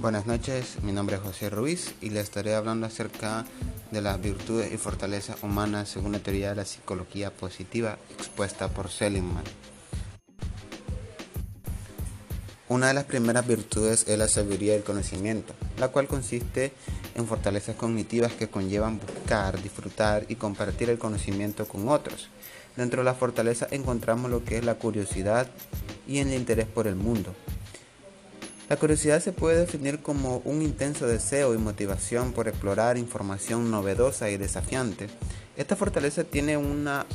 Buenas noches, mi nombre es José Ruiz y le estaré hablando acerca de las virtudes y fortalezas humanas según la teoría de la psicología positiva expuesta por Seligman. Una de las primeras virtudes es la sabiduría del conocimiento, la cual consiste en fortalezas cognitivas que conllevan buscar, disfrutar y compartir el conocimiento con otros. Dentro de la fortaleza encontramos lo que es la curiosidad y el interés por el mundo, la curiosidad se puede definir como un intenso deseo y motivación por explorar información novedosa y desafiante. Esta fortaleza tiene una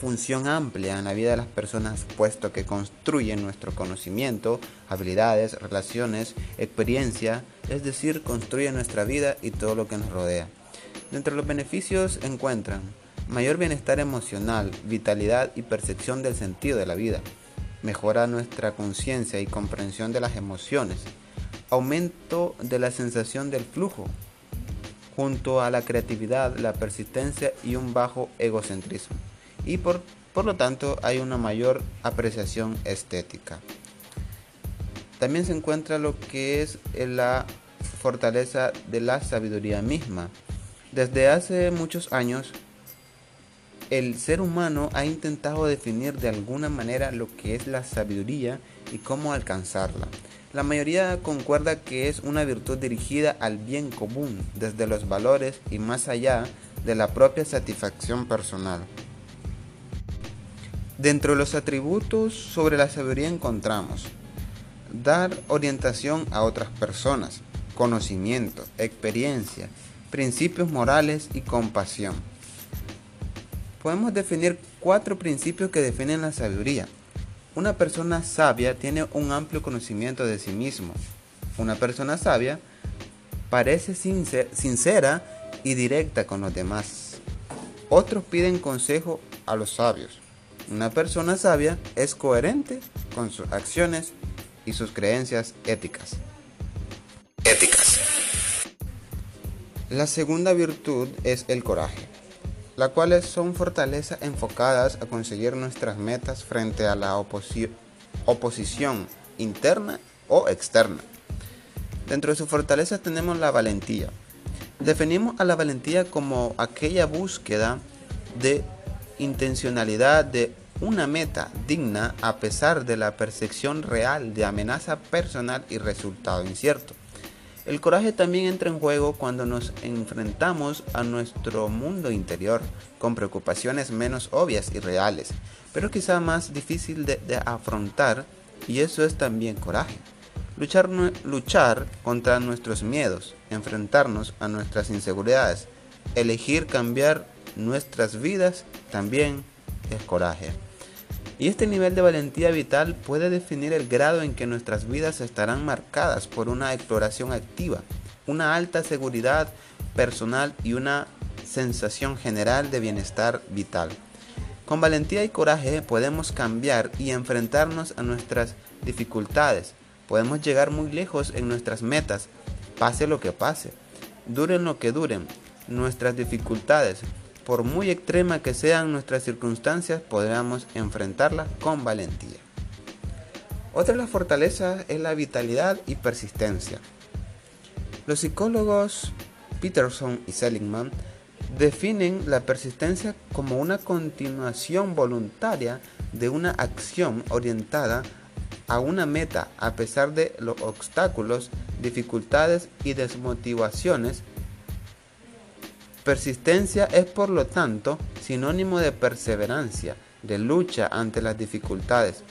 función amplia en la vida de las personas puesto que construye nuestro conocimiento, habilidades, relaciones, experiencia, es decir, construye nuestra vida y todo lo que nos rodea. Dentro de los beneficios encuentran mayor bienestar emocional, vitalidad y percepción del sentido de la vida mejora nuestra conciencia y comprensión de las emociones, aumento de la sensación del flujo, junto a la creatividad, la persistencia y un bajo egocentrismo. Y por, por lo tanto hay una mayor apreciación estética. También se encuentra lo que es la fortaleza de la sabiduría misma. Desde hace muchos años el ser humano ha intentado definir de alguna manera lo que es la sabiduría y cómo alcanzarla. La mayoría concuerda que es una virtud dirigida al bien común, desde los valores y más allá de la propia satisfacción personal. Dentro de los atributos sobre la sabiduría encontramos dar orientación a otras personas, conocimiento, experiencia, principios morales y compasión podemos definir cuatro principios que definen la sabiduría. Una persona sabia tiene un amplio conocimiento de sí mismo. Una persona sabia parece sincera y directa con los demás. Otros piden consejo a los sabios. Una persona sabia es coherente con sus acciones y sus creencias éticas. Éticas. La segunda virtud es el coraje las cuales son fortalezas enfocadas a conseguir nuestras metas frente a la oposición interna o externa. Dentro de sus fortalezas tenemos la valentía. Definimos a la valentía como aquella búsqueda de intencionalidad de una meta digna a pesar de la percepción real de amenaza personal y resultado incierto. El coraje también entra en juego cuando nos enfrentamos a nuestro mundo interior con preocupaciones menos obvias y reales, pero quizá más difícil de, afrontar y eso es también coraje. Luchar, contra nuestros miedos, enfrentarnos a nuestras inseguridades, elegir cambiar nuestras vidas también es coraje. Y este nivel de valentía vital puede definir el grado en que nuestras vidas estarán marcadas por una exploración activa, una alta seguridad personal y una sensación general de bienestar vital. Con valentía y coraje podemos cambiar y enfrentarnos a nuestras dificultades. Podemos llegar muy lejos en nuestras metas, pase lo que pase, duren lo que duren. Nuestras dificultades por muy extrema que sean nuestras circunstancias, podamos enfrentarlas con valentía. Otra de las fortalezas es la vitalidad y persistencia. Los psicólogos Peterson y Seligman definen la persistencia como una continuación voluntaria de una acción orientada a una meta a pesar de los obstáculos, dificultades y desmotivaciones Persistencia es por lo tanto sinónimo de perseverancia, de lucha ante las dificultades.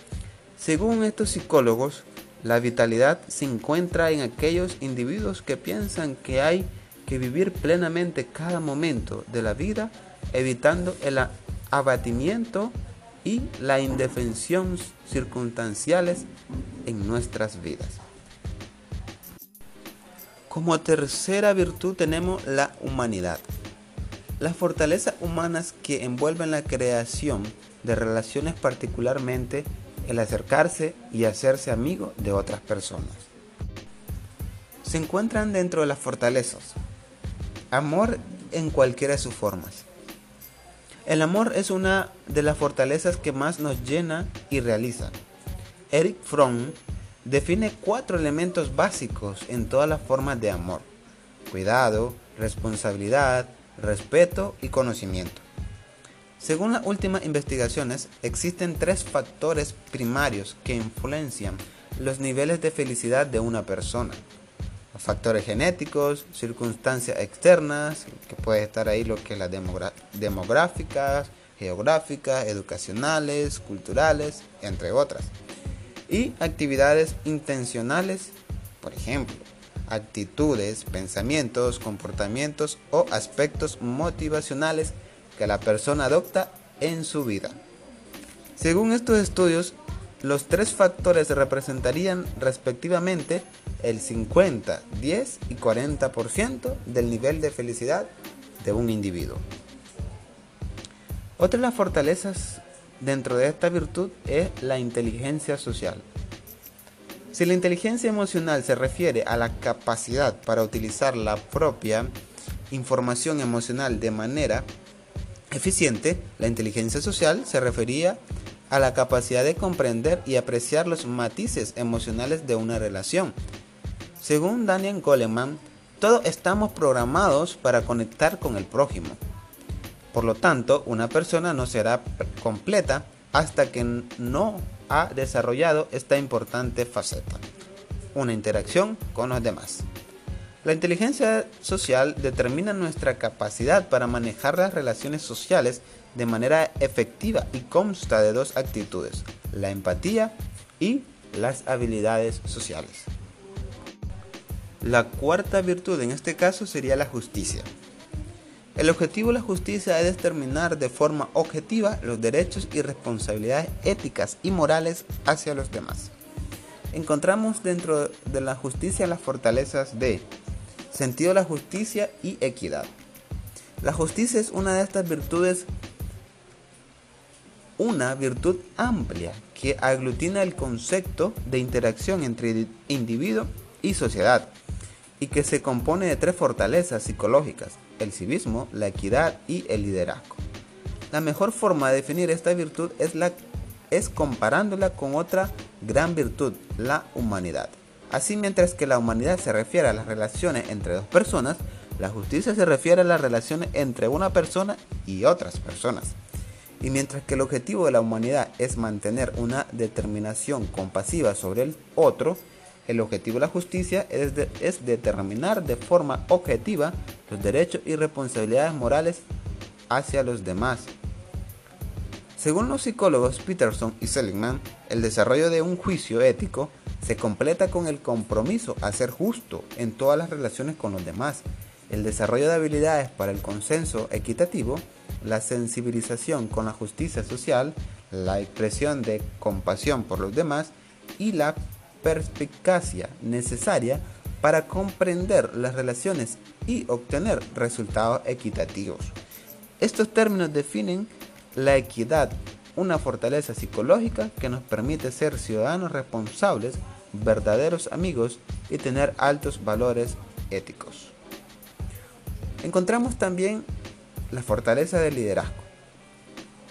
Según estos psicólogos, la vitalidad se encuentra en aquellos individuos que piensan que hay que vivir plenamente cada momento de la vida, evitando el abatimiento y la indefensión circunstanciales en nuestras vidas. Como tercera virtud tenemos la humanidad. Las fortalezas humanas que envuelven la creación de relaciones particularmente el acercarse y hacerse amigo de otras personas. Se encuentran dentro de las fortalezas. Amor en cualquiera de sus formas. El amor es una de las fortalezas que más nos llena y realiza. Eric Fromm define cuatro elementos básicos en todas las formas de amor. Cuidado, responsabilidad, respeto y conocimiento. Según las últimas investigaciones, existen tres factores primarios que influencian los niveles de felicidad de una persona. Factores genéticos, circunstancias externas, que puede estar ahí lo que es las demográficas, geográficas, educacionales, culturales, entre otras. Y actividades intencionales, por ejemplo, actitudes, pensamientos, comportamientos o aspectos motivacionales que la persona adopta en su vida. Según estos estudios, los tres factores representarían respectivamente el 50, 10 y 40% del nivel de felicidad de un individuo. Otra de las fortalezas dentro de esta virtud es la inteligencia social. Si la inteligencia emocional se refiere a la capacidad para utilizar la propia información emocional de manera eficiente, la inteligencia social se refería a la capacidad de comprender y apreciar los matices emocionales de una relación. Según Daniel Goleman, todos estamos programados para conectar con el prójimo. Por lo tanto, una persona no será completa hasta que no ha desarrollado esta importante faceta, una interacción con los demás. La inteligencia social determina nuestra capacidad para manejar las relaciones sociales de manera efectiva y consta de dos actitudes, la empatía y las habilidades sociales. La cuarta virtud en este caso sería la justicia. El objetivo de la justicia es determinar de forma objetiva los derechos y responsabilidades éticas y morales hacia los demás. Encontramos dentro de la justicia las fortalezas de sentido de la justicia y equidad. La justicia es una de estas virtudes, una virtud amplia que aglutina el concepto de interacción entre individuo y sociedad y que se compone de tres fortalezas psicológicas, el civismo, la equidad y el liderazgo. La mejor forma de definir esta virtud es, la, es comparándola con otra gran virtud, la humanidad. Así mientras que la humanidad se refiere a las relaciones entre dos personas, la justicia se refiere a las relaciones entre una persona y otras personas. Y mientras que el objetivo de la humanidad es mantener una determinación compasiva sobre el otro, el objetivo de la justicia es, determinar de forma objetiva los derechos y responsabilidades morales hacia los demás. Según los psicólogos Peterson y Seligman, el desarrollo de un juicio ético se completa con el compromiso a ser justo en todas las relaciones con los demás, el desarrollo de habilidades para el consenso equitativo, la sensibilización con la justicia social, la expresión de compasión por los demás y la perspicacia necesaria para comprender las relaciones y obtener resultados equitativos. Estos términos definen la equidad, una fortaleza psicológica que nos permite ser ciudadanos responsables, verdaderos amigos y tener altos valores éticos. Encontramos también la fortaleza del liderazgo.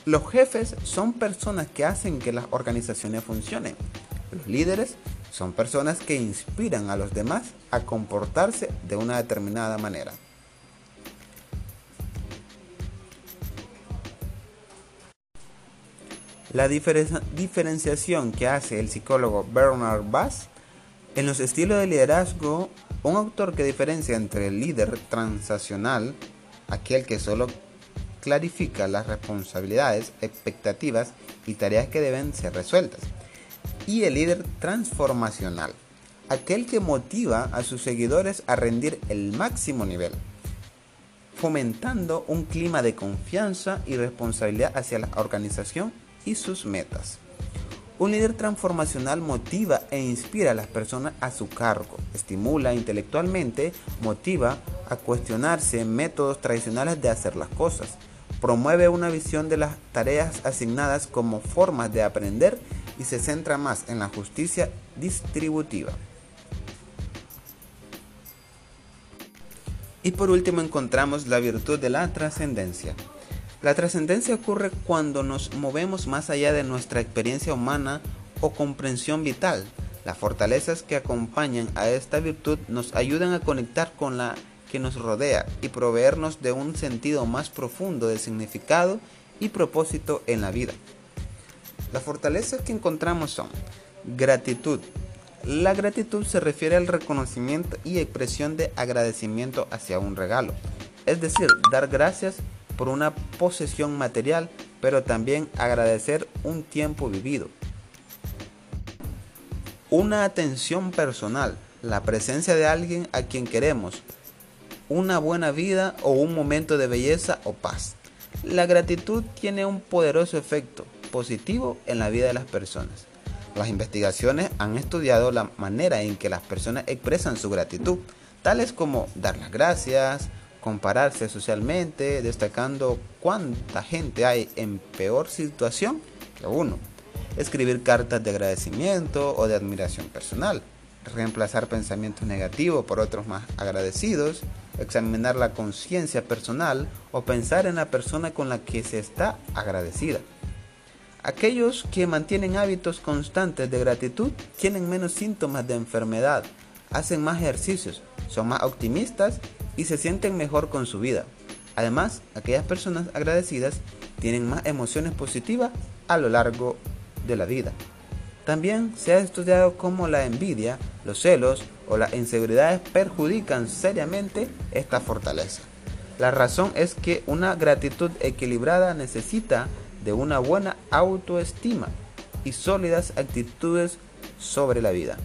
Los jefes son personas que hacen que las organizaciones funcionen. Los líderes son personas que inspiran a los demás a comportarse de una determinada manera. La diferenciación que hace el psicólogo Bernard Bass en los estilos de liderazgo, un autor que diferencia entre el líder transaccional, aquel que solo clarifica las responsabilidades, expectativas y tareas que deben ser resueltas, y el líder transformacional, aquel que motiva a sus seguidores a rendir el máximo nivel, fomentando un clima de confianza y responsabilidad hacia la organización y sus metas. Un líder transformacional motiva e inspira a las personas a su cargo, estimula intelectualmente, motiva a cuestionarse métodos tradicionales de hacer las cosas, promueve una visión de las tareas asignadas como formas de aprender y se centra más en la justicia distributiva. Y por último encontramos la virtud de la trascendencia. La trascendencia ocurre cuando nos movemos más allá de nuestra experiencia humana o comprensión vital. Las fortalezas que acompañan a esta virtud nos ayudan a conectar con la que nos rodea y proveernos de un sentido más profundo de significado y propósito en la vida. Las fortalezas que encontramos son gratitud. La gratitud se refiere al reconocimiento y expresión de agradecimiento hacia un regalo, es decir, dar gracias por una posesión material, pero también agradecer un tiempo vivido. Una atención personal, la presencia de alguien a quien queremos, una buena vida o un momento de belleza o paz. La gratitud tiene un poderoso efecto positivo en la vida de las personas. Las investigaciones han estudiado la manera en que las personas expresan su gratitud, tales como dar las gracias, compararse socialmente, destacando cuánta gente hay en peor situación que uno, escribir cartas de agradecimiento o de admiración personal, reemplazar pensamientos negativos por otros más agradecidos, examinar la conciencia personal o pensar en la persona con la que se está agradecida. Aquellos que mantienen hábitos constantes de gratitud tienen menos síntomas de enfermedad, hacen más ejercicios, son más optimistas y se sienten mejor con su vida. Además, aquellas personas agradecidas tienen más emociones positivas a lo largo de la vida. También se ha estudiado cómo la envidia, los celos o las inseguridades perjudican seriamente esta fortaleza. La razón es que una gratitud equilibrada necesita de una buena autoestima y sólidas actitudes sobre la vida.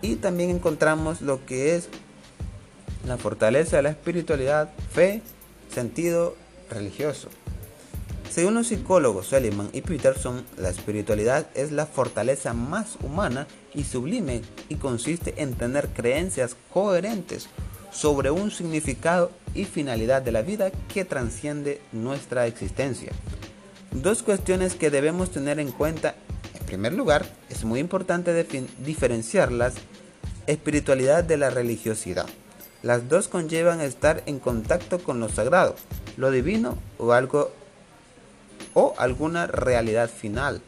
Y también encontramos lo que es la fortaleza de la espiritualidad, fe, sentido religioso. Según los psicólogos Seligman y Peterson, la espiritualidad es la fortaleza más humana y sublime y consiste en tener creencias coherentes sobre un significado y finalidad de la vida que transciende nuestra existencia. Dos cuestiones que debemos tener en cuenta. En primer lugar, es muy importante diferenciar la espiritualidad de la religiosidad. Las dos conllevan estar en contacto con lo sagrado, lo divino o algo o alguna realidad final.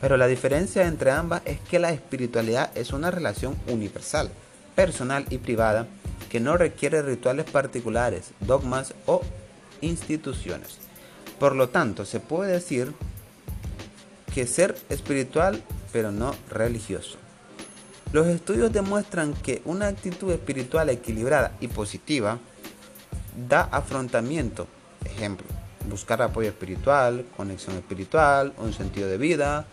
Pero la diferencia entre ambas es que la espiritualidad es una relación universal, personal y privada que no requiere rituales particulares, dogmas o instituciones. Por lo tanto, se puede decir que ser espiritual pero no religioso. Los estudios demuestran que una actitud espiritual equilibrada y positiva da afrontamiento, ejemplo, buscar apoyo espiritual, conexión espiritual, un sentido de vida,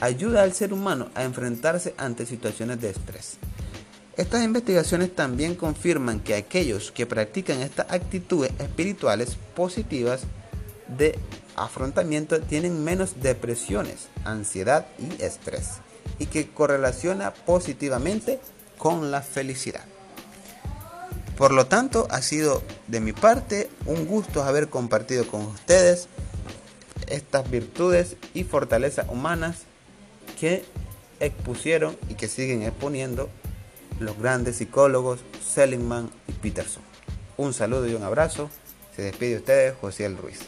ayuda al ser humano a enfrentarse ante situaciones de estrés. Estas investigaciones también confirman que aquellos que practican estas actitudes espirituales positivas de afrontamiento tienen menos depresiones, ansiedad y estrés, y que correlaciona positivamente con la felicidad. Por lo tanto, ha sido de mi parte un gusto haber compartido con ustedes estas virtudes y fortalezas humanas que expusieron y que siguen exponiendo los grandes psicólogos Seligman y Peterson. Un saludo y un abrazo. Se despide de ustedes José Ruiz.